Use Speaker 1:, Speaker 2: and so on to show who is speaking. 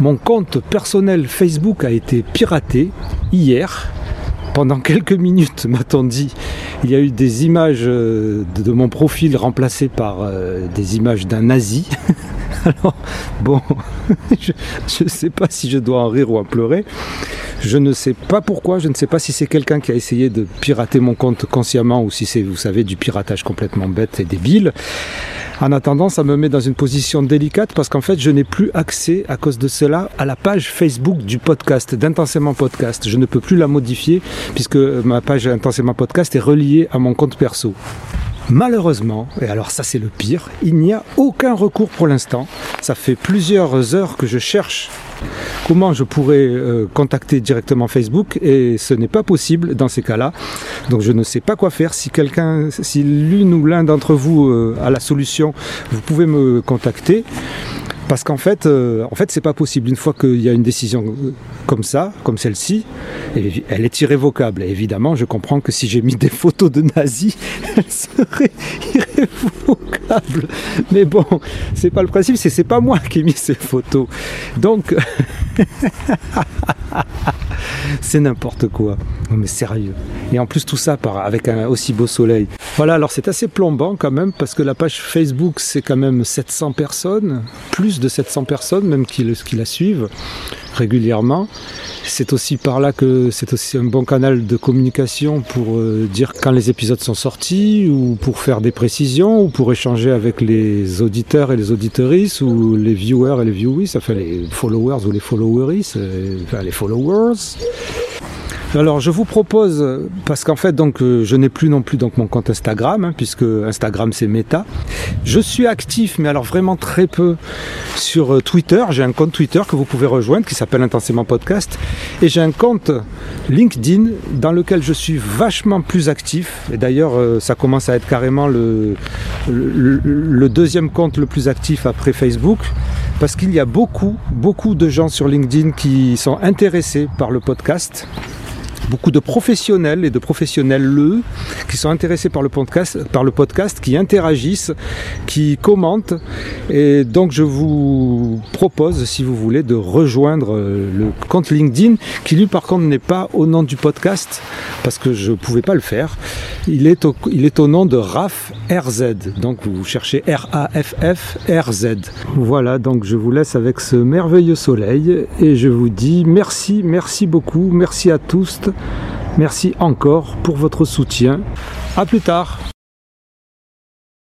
Speaker 1: Mon compte personnel Facebook a été piraté hier. Pendant quelques minutes, m'a-t-on dit, il y a eu des images euh, de mon profil remplacées par euh, des images d'un nazi. Alors, bon, je ne sais pas si je dois en rire ou en pleurer. Je ne sais pas pourquoi, je ne sais pas si c'est quelqu'un qui a essayé de pirater mon compte consciemment ou si c'est, vous savez, du piratage complètement bête et débile. En attendant, ça me met dans une position délicate parce qu'en fait, je n'ai plus accès à cause de cela à la page Facebook du podcast, d'Intensément Podcast. Je ne peux plus la modifier puisque ma page Intensément Podcast est reliée à mon compte perso. Malheureusement, et alors ça c'est le pire, il n'y a aucun recours pour l'instant. Ça fait plusieurs heures que je cherche comment je pourrais euh, contacter directement Facebook et ce n'est pas possible dans ces cas-là. Donc je ne sais pas quoi faire. Si quelqu'un, si l'une ou l'un d'entre vous euh, a la solution, vous pouvez me contacter. Parce qu'en fait, euh, en fait, c'est pas possible. Une fois qu'il y a une décision euh, comme ça, comme celle-ci, elle est irrévocable. Évidemment, je comprends que si j'ai mis des photos de nazis, elles seraient irrévocables. Mais bon, c'est pas le principe, c'est, c'est pas moi qui ai mis ces photos. Donc, c'est n'importe quoi. Non mais sérieux. Et en plus tout ça avec un aussi beau soleil. Voilà, alors c'est assez plombant quand même parce que la page Facebook c'est quand même 700 personnes, plus de 700 personnes même qui, la suivent régulièrement. C'est aussi par là que c'est aussi un bon canal de communication pour euh, dire quand les épisodes sont sortis ou pour faire des précisions ou pour échanger avec les auditeurs et les auditrices ou les viewers et les viewees, ça fait les followers ou les followeries, enfin les followers. Alors je vous propose, parce qu'en fait donc euh, je n'ai plus non plus donc mon compte Instagram, hein, puisque Instagram c'est Meta. Je suis actif, mais alors vraiment très peu sur euh, Twitter. J'ai un compte Twitter que vous pouvez rejoindre qui s'appelle Intensément Podcast. Et j'ai un compte LinkedIn dans lequel je suis vachement plus actif. Et d'ailleurs euh, ça commence à être carrément le, le, deuxième compte le plus actif après Facebook parce qu'il y a beaucoup, beaucoup de gens sur LinkedIn qui sont intéressés par le podcast beaucoup de professionnels et de professionnels le qui sont intéressés par le podcast, par le podcast, qui interagissent, qui commentent. Et donc je vous propose, si vous voulez, de rejoindre euh, le compte LinkedIn, qui lui par contre n'est pas au nom du podcast, parce que je ne pouvais pas le faire. Il est au, nom de RAF RZ. Donc vous cherchez R-A-F-F R-Z. Voilà, donc je vous laisse avec ce merveilleux soleil et je vous dis merci, merci beaucoup, merci à tous. Merci encore pour votre soutien. À plus tard.